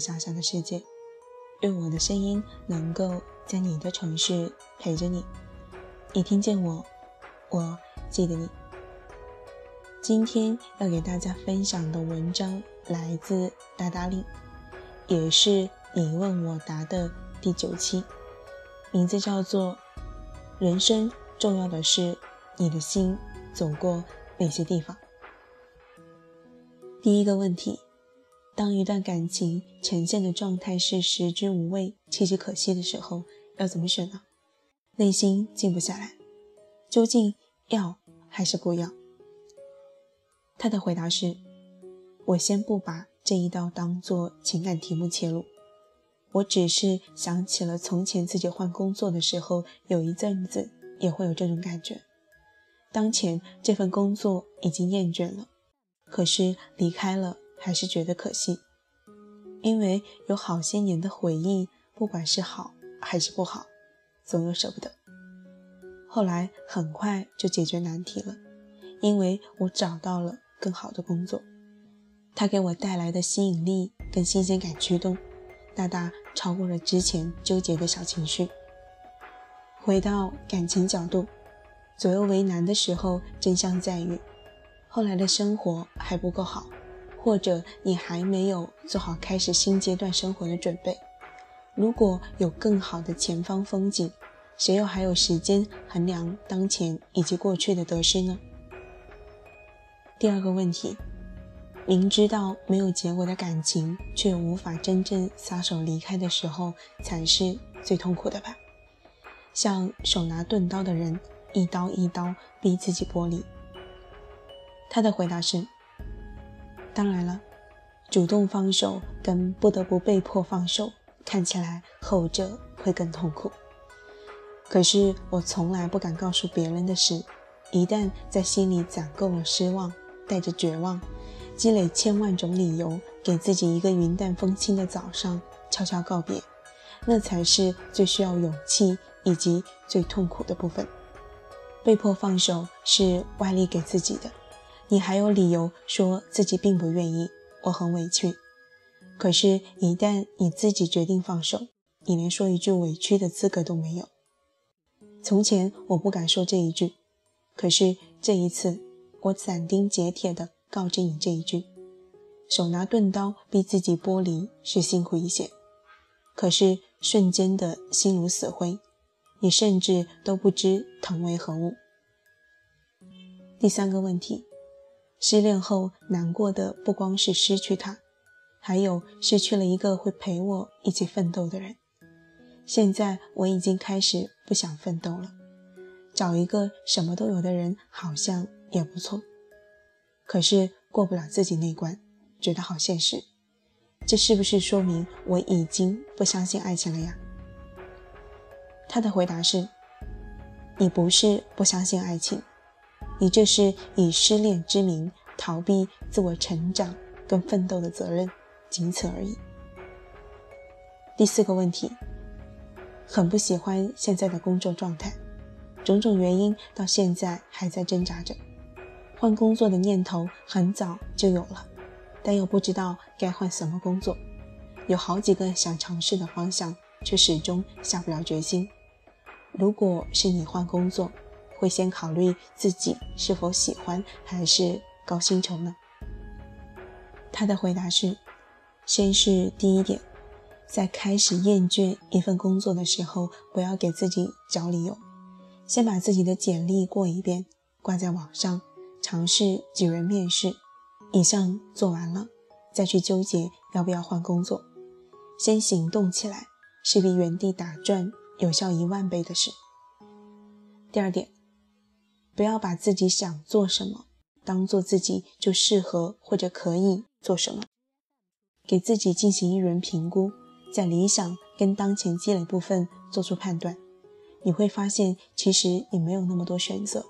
小小的世界。愿我的声音能够在你的城市陪着你。你听见我，我记得你。今天要给大家分享的文章来自大大力，也是你问我答的第九期，名字叫做《人生重要的是你的心走过哪些地方》。第一个问题：当一段感情呈现的状态是食之无味、弃之可惜的时候，要怎么选呢？内心静不下来，究竟要还是不要？他的回答是：我先不把这一道当做情感题目切入，我只是想起了从前自己换工作的时候，有一阵子也会有这种感觉。当前这份工作已经厌倦了。可是离开了，还是觉得可惜，因为有好些年的回忆，不管是好还是不好，总有舍不得。后来很快就解决难题了，因为我找到了更好的工作，它给我带来的吸引力跟新鲜感驱动，大大超过了之前纠结的小情绪。回到感情角度，左右为难的时候，真相在于。后来的生活还不够好，或者你还没有做好开始新阶段生活的准备。如果有更好的前方风景，谁又还有时间衡量当前以及过去的得失呢？第二个问题，明知道没有结果的感情，却无法真正撒手离开的时候，才是最痛苦的吧？像手拿钝刀的人，一刀一刀逼自己剥离。他的回答是：“当然了，主动放手跟不得不被迫放手，看起来后者会更痛苦。可是我从来不敢告诉别人的是，一旦在心里攒够了失望，带着绝望，积累千万种理由，给自己一个云淡风轻的早上，悄悄告别，那才是最需要勇气以及最痛苦的部分。被迫放手是外力给自己的。”你还有理由说自己并不愿意，我很委屈。可是，一旦你自己决定放手，你连说一句委屈的资格都没有。从前我不敢说这一句，可是这一次，我斩钉截铁地告知你这一句：手拿钝刀逼自己剥离是辛苦一些，可是瞬间的心如死灰，你甚至都不知疼为何物。第三个问题。失恋后难过的不光是失去他，还有失去了一个会陪我一起奋斗的人。现在我已经开始不想奋斗了，找一个什么都有的人好像也不错。可是过不了自己那关，觉得好现实。这是不是说明我已经不相信爱情了呀？他的回答是：你不是不相信爱情。你这是以失恋之名逃避自我成长跟奋斗的责任，仅此而已。第四个问题，很不喜欢现在的工作状态，种种原因到现在还在挣扎着。换工作的念头很早就有了，但又不知道该换什么工作，有好几个想尝试的方向，却始终下不了决心。如果是你换工作，会先考虑自己是否喜欢还是高薪酬呢？他的回答是：先是第一点，在开始厌倦一份工作的时候，不要给自己找理由，先把自己的简历过一遍，挂在网上，尝试几轮面试，以上做完了，再去纠结要不要换工作。先行动起来，是比原地打转有效一万倍的事。第二点。不要把自己想做什么当做自己就适合或者可以做什么，给自己进行一轮评估，在理想跟当前积累部分做出判断，你会发现其实你没有那么多选择，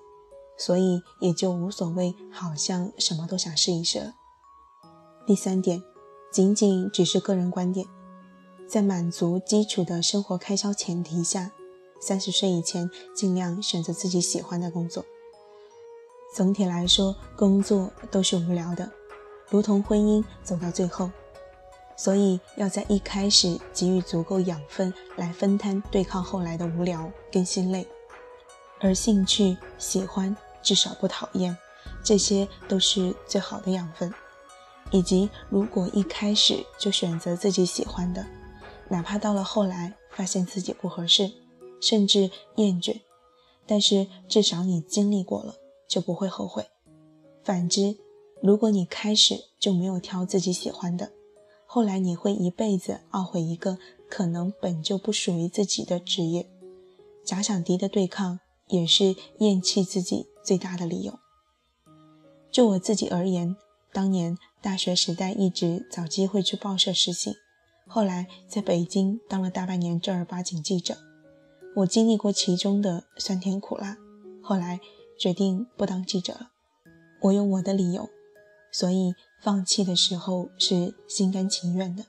所以也就无所谓，好像什么都想试一试了。第三点，仅仅只是个人观点，在满足基础的生活开销前提下，三十岁以前尽量选择自己喜欢的工作。总体来说，工作都是无聊的，如同婚姻走到最后。所以要在一开始给予足够养分来分摊对抗后来的无聊跟心累，而兴趣、喜欢至少不讨厌，这些都是最好的养分。以及如果一开始就选择自己喜欢的，哪怕到了后来发现自己不合适，甚至厌倦，但是至少你经历过了，就不会后悔。反之，如果你开始就没有挑自己喜欢的，后来你会一辈子懊悔一个可能本就不属于自己的职业，假想敌的对抗也是厌弃自己最大的理由。就我自己而言，当年大学时代一直找机会去报社实习，后来在北京当了大半年正儿八经记者，我经历过其中的酸甜苦辣，后来决定不当记者了。我有我的理由，所以。放弃的时候是心甘情愿的，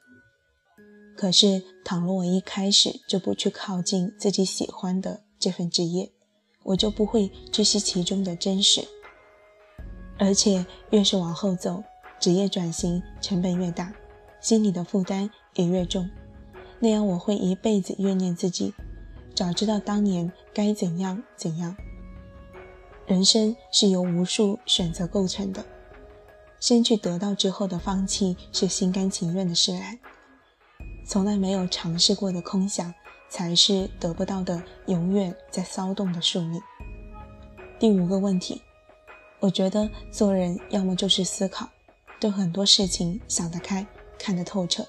可是倘若我一开始就不去靠近自己喜欢的这份职业，我就不会知悉其中的真实。而且越是往后走，职业转型成本越大，心里的负担也越重。那样我会一辈子怨念自己，早知道当年该怎样怎样。人生是由无数选择构成的。先去得到之后的放弃是心甘情愿的释然，从来没有尝试过的空想才是得不到的永远在骚动的宿命。第五个问题，我觉得做人要么就是思考，对很多事情想得开、看得透彻；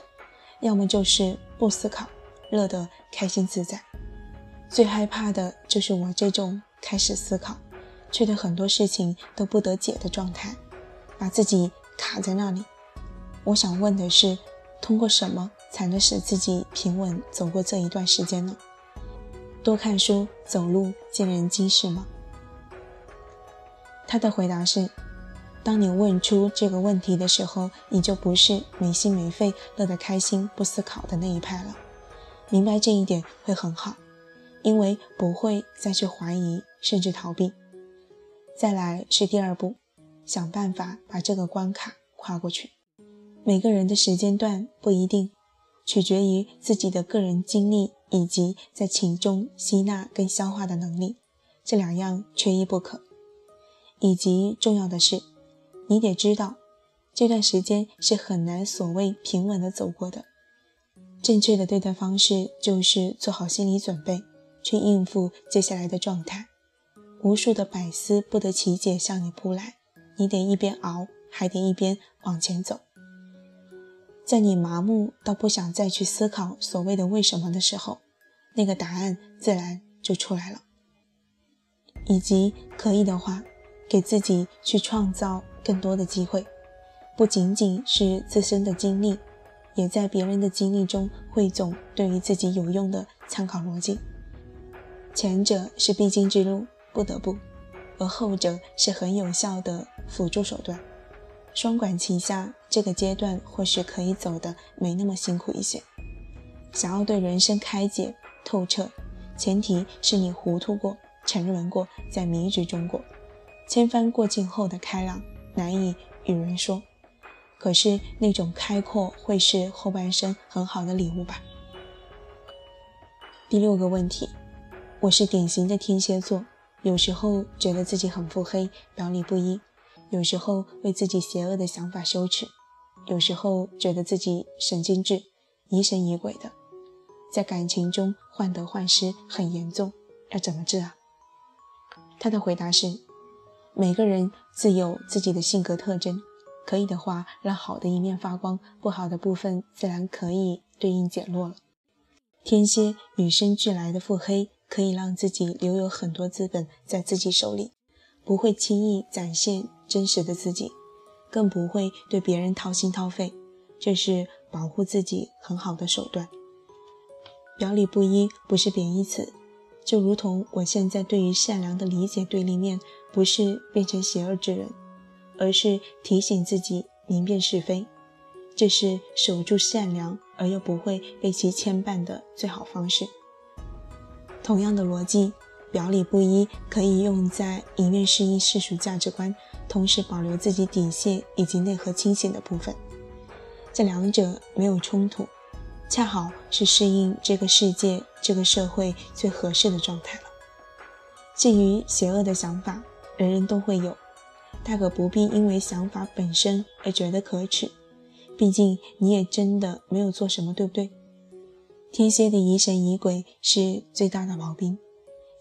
要么就是不思考，乐得开心自在。最害怕的就是我这种开始思考，却对很多事情都不得解的状态。把自己卡在那里。我想问的是，通过什么才能使自己平稳走过这一段时间呢？多看书、走路、见人机是吗？他的回答是：当你问出这个问题的时候，你就不是没心没肺、乐得开心、不思考的那一派了。明白这一点会很好，因为不会再去怀疑，甚至逃避。再来是第二步。想办法把这个关卡跨过去。每个人的时间段不一定，取决于自己的个人经历以及在其中吸纳跟消化的能力，这两样缺一不可。以及重要的是，你得知道，这段时间是很难所谓平稳的走过的。正确的对待方式就是做好心理准备，去应付接下来的状态。无数的百思不得其解向你扑来。你得一边熬，还得一边往前走。在你麻木到不想再去思考所谓的为什么的时候，那个答案自然就出来了。以及可以的话，给自己去创造更多的机会，不仅仅是自身的经历，也在别人的经历中汇总对于自己有用的参考逻辑。前者是必经之路，不得不。而后者是很有效的辅助手段，双管齐下，这个阶段或许可以走得没那么辛苦一些。想要对人生开解透彻，前提是你糊涂过、沉沦过，在迷局中过。千帆过尽后的开朗，难以与人说。可是那种开阔，会是后半生很好的礼物吧。第六个问题，我是典型的天蝎座。有时候觉得自己很腹黑，表里不一；有时候为自己邪恶的想法羞耻；有时候觉得自己神经质、疑神疑鬼的，在感情中患得患失很严重，要怎么治啊？他的回答是：每个人自有自己的性格特征，可以的话，让好的一面发光，不好的部分自然可以对应减弱了。天蝎与生俱来的腹黑。可以让自己留有很多资本在自己手里，不会轻易展现真实的自己，更不会对别人掏心掏肺，这是保护自己很好的手段。表里不一不是贬义词，就如同我现在对于善良的理解对立面，不是变成邪恶之人，而是提醒自己明辨是非，这是守住善良而又不会被其牵绊的最好方式。同样的逻辑，表里不一可以用在一面适应世俗价值观，同时保留自己底线以及内核清醒的部分。这两者没有冲突，恰好是适应这个世界、这个社会最合适的状态了。至于邪恶的想法，人人都会有，大可不必因为想法本身而觉得可耻。毕竟你也真的没有做什么，对不对？天蝎的疑神疑鬼是最大的毛病，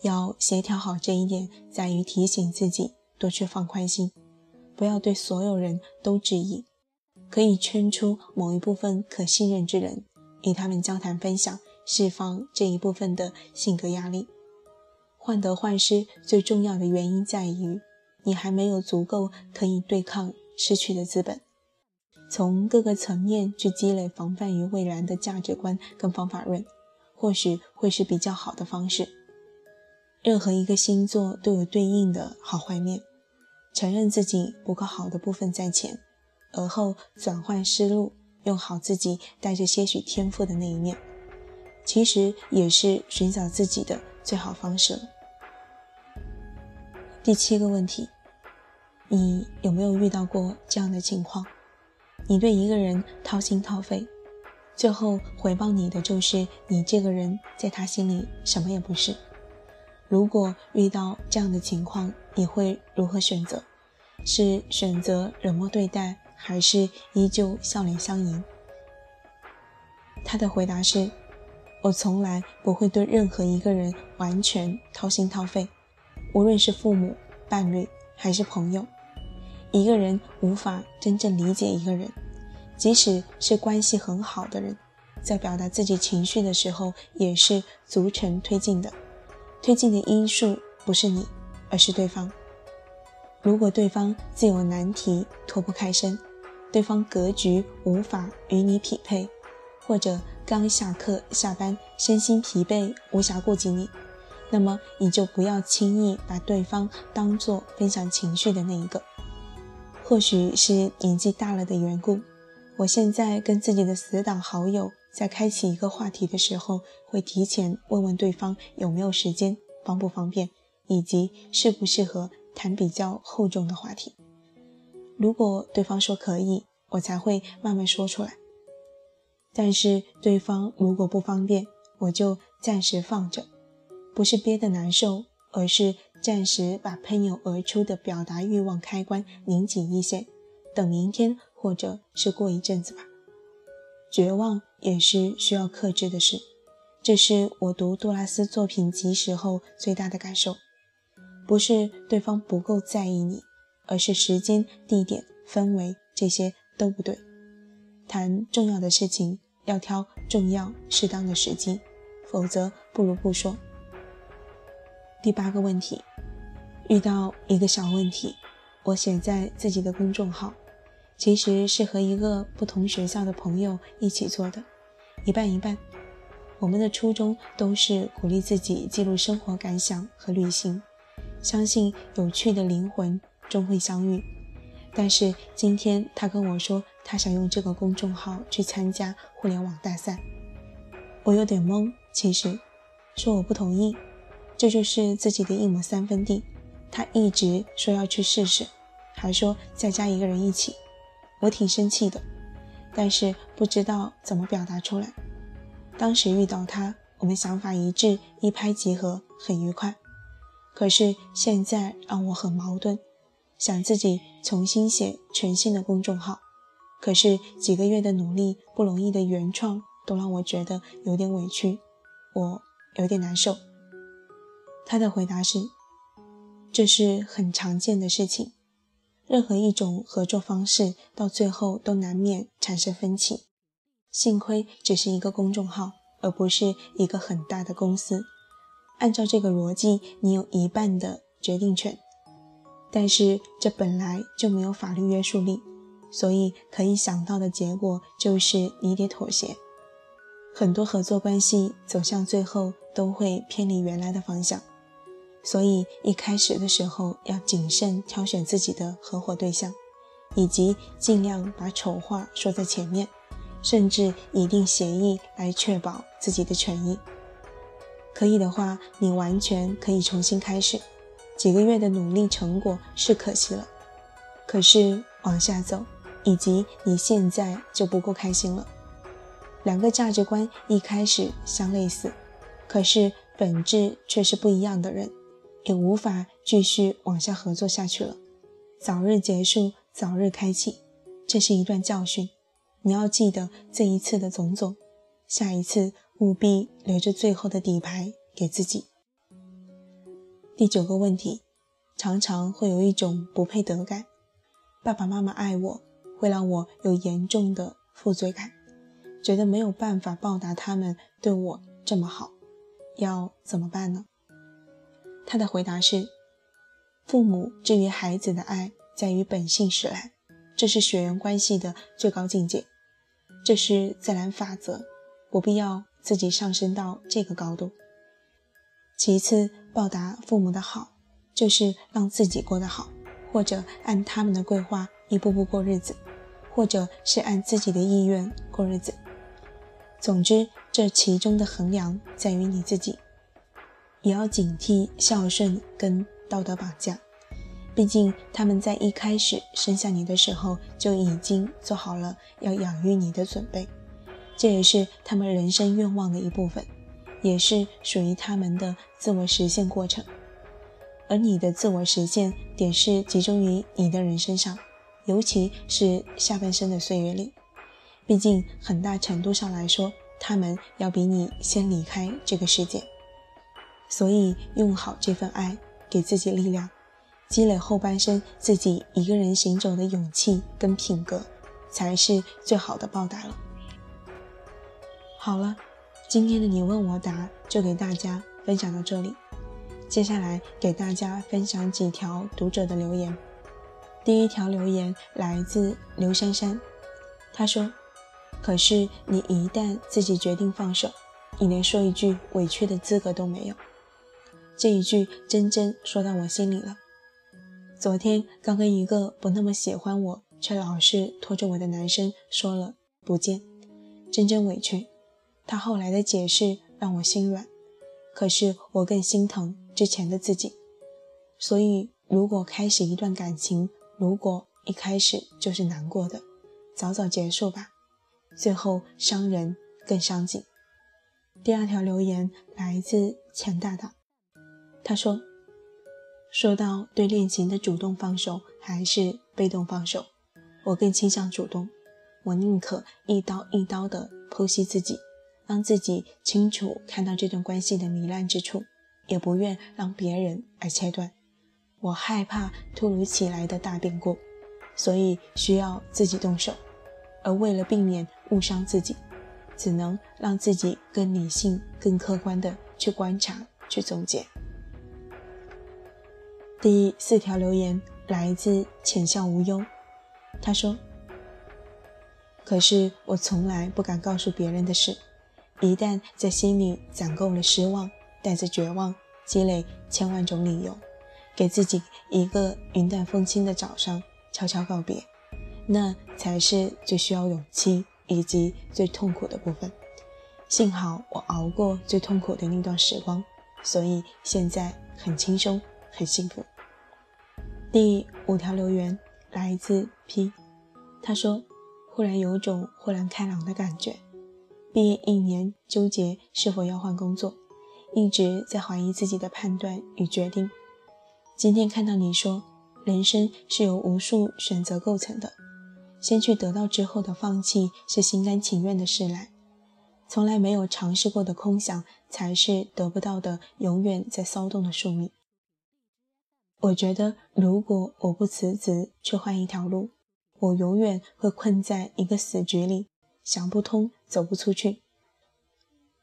要协调好这一点，在于提醒自己多去放宽心，不要对所有人都质疑，可以圈出某一部分可信任之人，与他们交谈分享，释放这一部分的性格压力。患得患失最重要的原因在于，你还没有足够可以对抗失去的资本。从各个层面去积累防范于未然的价值观跟方法论，或许会是比较好的方式。任何一个星座都有对应的好坏面，承认自己不够好的部分在前，而后转换思路，用好自己带着些许天赋的那一面，其实也是寻找自己的最好方式了。第七个问题，你有没有遇到过这样的情况？你对一个人掏心掏肺，最后回报你的就是你这个人在他心里什么也不是。如果遇到这样的情况，你会如何选择？是选择冷漠对待，还是依旧笑脸相迎？他的回答是：我从来不会对任何一个人完全掏心掏肺，无论是父母、伴侣还是朋友。一个人无法真正理解一个人，即使是关系很好的人，在表达自己情绪的时候，也是逐层推进的。推进的因素不是你，而是对方。如果对方自有难题脱不开身，对方格局无法与你匹配，或者刚下课下班身心疲惫无暇顾及你，那么你就不要轻易把对方当做分享情绪的那一个。或许是年纪大了的缘故，我现在跟自己的死党好友在开启一个话题的时候，会提前问问对方有没有时间，方不方便，以及适不适合谈比较厚重的话题。如果对方说可以，我才会慢慢说出来。但是对方如果不方便，我就暂时放着，不是憋得难受，而是。暂时把喷涌而出的表达欲望开关拧紧一些，等明天或者是过一阵子吧。绝望也是需要克制的事，这是我读杜拉斯作品集时候最大的感受。不是对方不够在意你，而是时间、地点、氛围这些都不对。谈重要的事情要挑重要、适当的时机，否则不如不说。第八个问题。遇到一个小问题，我写在自己的公众号，其实是和一个不同学校的朋友一起做的，一半一半。我们的初衷都是鼓励自己记录生活感想和旅行，相信有趣的灵魂终会相遇。但是今天他跟我说，他想用这个公众号去参加互联网大赛，我有点懵。其实说我不同意，这就是自己的一亩三分地。他一直说要去试试，还说再加一个人一起，我挺生气的，但是不知道怎么表达出来。当时遇到他，我们想法一致，一拍即合，很愉快。可是现在让我很矛盾，想自己重新写全新的公众号，可是几个月的努力，不容易的原创，都让我觉得有点委屈，我有点难受。他的回答是。这是很常见的事情，任何一种合作方式到最后都难免产生分歧。幸亏只是一个公众号，而不是一个很大的公司。按照这个逻辑，你有一半的决定权，但是这本来就没有法律约束力，所以可以想到的结果就是你得妥协。很多合作关系走向最后都会偏离原来的方向。所以一开始的时候要谨慎挑选自己的合伙对象，以及尽量把丑话说在前面，甚至拟定协议来确保自己的权益。可以的话，你完全可以重新开始。几个月的努力成果是可惜了，可是往下走，以及你现在就不够开心了。两个价值观一开始相类似，可是本质却是不一样的人，也无法继续往下合作下去了。早日结束，早日开启，这是一段教训。你要记得这一次的种种，下一次务必留着最后的底牌给自己。第九个问题，常常会有一种不配得感。爸爸妈妈爱我，会让我有严重的负罪感，觉得没有办法报答他们对我这么好，要怎么办呢？他的回答是：父母至于孩子的爱在于本性使然，这是血缘关系的最高境界。这是自然法则，不必要自己上升到这个高度。其次，报答父母的好，就是让自己过得好，或者按他们的规划一步步过日子，或者是按自己的意愿过日子。总之，这其中的衡量在于你自己，也要警惕孝顺跟道德绑架。毕竟他们在一开始生下你的时候就已经做好了要养育你的准备，这也是他们人生愿望的一部分，也是属于他们的自我实现过程。而你的自我实现点是集中于你的人身上，尤其是下半生的岁月里。毕竟很大程度上来说，他们要比你先离开这个世界，所以用好这份爱，给自己力量。积累后半生自己一个人行走的勇气跟品格，才是最好的报答了。好了，今天的你问我答就给大家分享到这里。接下来给大家分享几条读者的留言。第一条留言来自刘珊珊，她说：“可是你一旦自己决定放手，你连说一句委屈的资格都没有。”这一句真真说到我心里了。昨天刚跟一个不那么喜欢我却老是拖着我的男生说了不见，真真委屈。他后来的解释让我心软，可是我更心疼之前的自己。所以，如果开始一段感情，如果一开始就是难过的，早早结束吧，最后伤人更伤己。第二条留言来自钱大大，他说。说到对恋情的主动放手还是被动放手，我更倾向主动。我宁可一刀一刀地剖析自己，让自己清楚看到这段关系的糜烂之处，也不愿让别人来切断。我害怕突如其来的大变故，所以需要自己动手。而为了避免误伤自己，只能让自己更理性、更客观地去观察、去总结。第四条留言来自浅笑无忧，他说：“可是我从来不敢告诉别人的事，一旦在心里攒够了失望，带着绝望积累千万种理由，给自己一个云淡风轻的早上悄悄告别，那才是最需要勇气以及最痛苦的部分。幸好我熬过最痛苦的那段时光，所以现在很轻松，很幸福。”第五条留言来自 P，他说：“忽然有种豁然开朗的感觉。毕业一年，纠结是否要换工作，一直在怀疑自己的判断与决定。今天看到你说，人生是由无数选择构成的，先去得到之后的放弃是心甘情愿的事来，从来没有尝试过的空想才是得不到的，永远在骚动的宿命。”我觉得，如果我不辞职去换一条路，我永远会困在一个死局里，想不通，走不出去。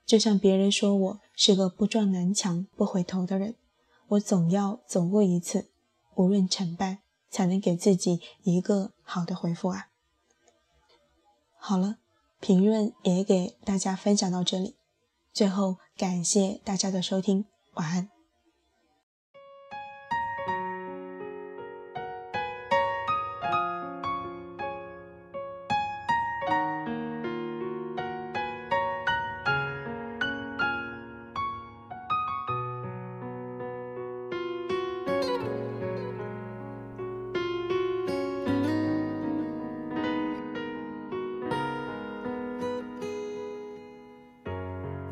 就像别人说我是个不撞南墙不回头的人，我总要走过一次，无论成败，才能给自己一个好的回复啊。好了，评论也给大家分享到这里，最后感谢大家的收听，晚安。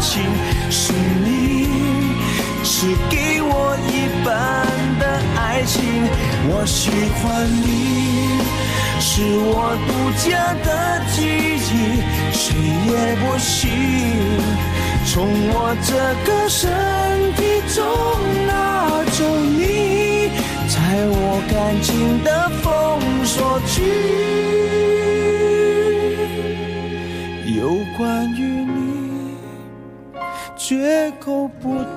情是你，是给我一半的爱情。我喜欢你，是我独家的记忆，谁也不行从我这个身体中拿走你，在我感情的绝口